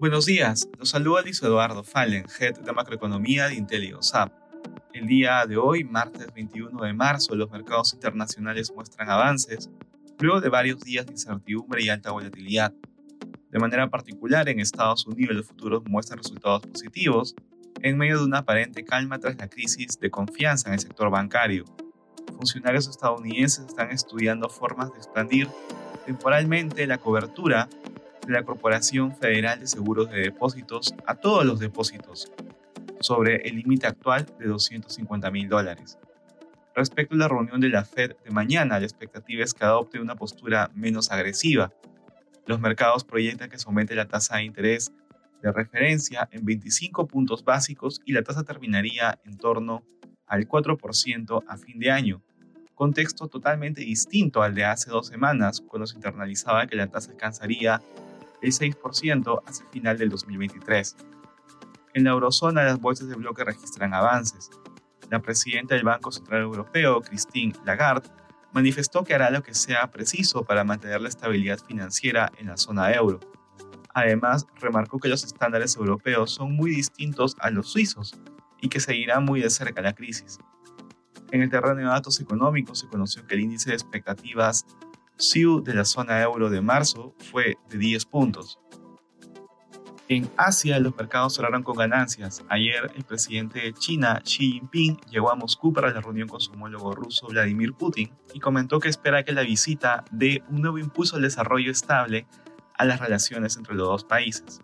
Buenos días, los saluda Luis Eduardo Fallen, Head de Macroeconomía de IntelioSAP. El día de hoy, martes 21 de marzo, los mercados internacionales muestran avances luego de varios días de incertidumbre y alta volatilidad. De manera particular, en Estados Unidos los futuros muestran resultados positivos en medio de una aparente calma tras la crisis de confianza en el sector bancario. Funcionarios estadounidenses están estudiando formas de expandir temporalmente la cobertura de la Corporación Federal de Seguros de Depósitos a todos los depósitos, sobre el límite actual de 250 mil dólares. Respecto a la reunión de la Fed de mañana, la expectativa es que adopte una postura menos agresiva. Los mercados proyectan que se aumente la tasa de interés de referencia en 25 puntos básicos y la tasa terminaría en torno al 4% a fin de año, contexto totalmente distinto al de hace dos semanas, cuando se internalizaba que la tasa alcanzaría el 6% hacia el final del 2023. En la eurozona, las bolsas de bloque registran avances. La presidenta del Banco Central Europeo, Christine Lagarde, manifestó que hará lo que sea preciso para mantener la estabilidad financiera en la zona euro. Además, remarcó que los estándares europeos son muy distintos a los suizos y que seguirá muy de cerca la crisis. En el terreno de datos económicos se conoció que el índice de expectativas SIU de la zona euro de marzo fue de 10 puntos. En Asia, los mercados cerraron con ganancias. Ayer, el presidente de China, Xi Jinping, llegó a Moscú para la reunión con su homólogo ruso, Vladimir Putin, y comentó que espera que la visita dé un nuevo impulso al desarrollo estable a las relaciones entre los dos países.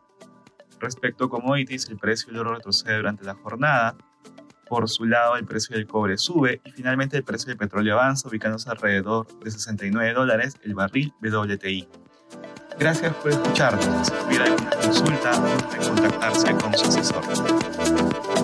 Respecto a commodities, el precio del oro retrocede durante la jornada. Por su lado, el precio del cobre sube y finalmente el precio del petróleo avanza, ubicándose alrededor de 69 dólares el barril WTI. Gracias por escucharnos. Si tuviera alguna consulta, pueden contactarse con su asesor.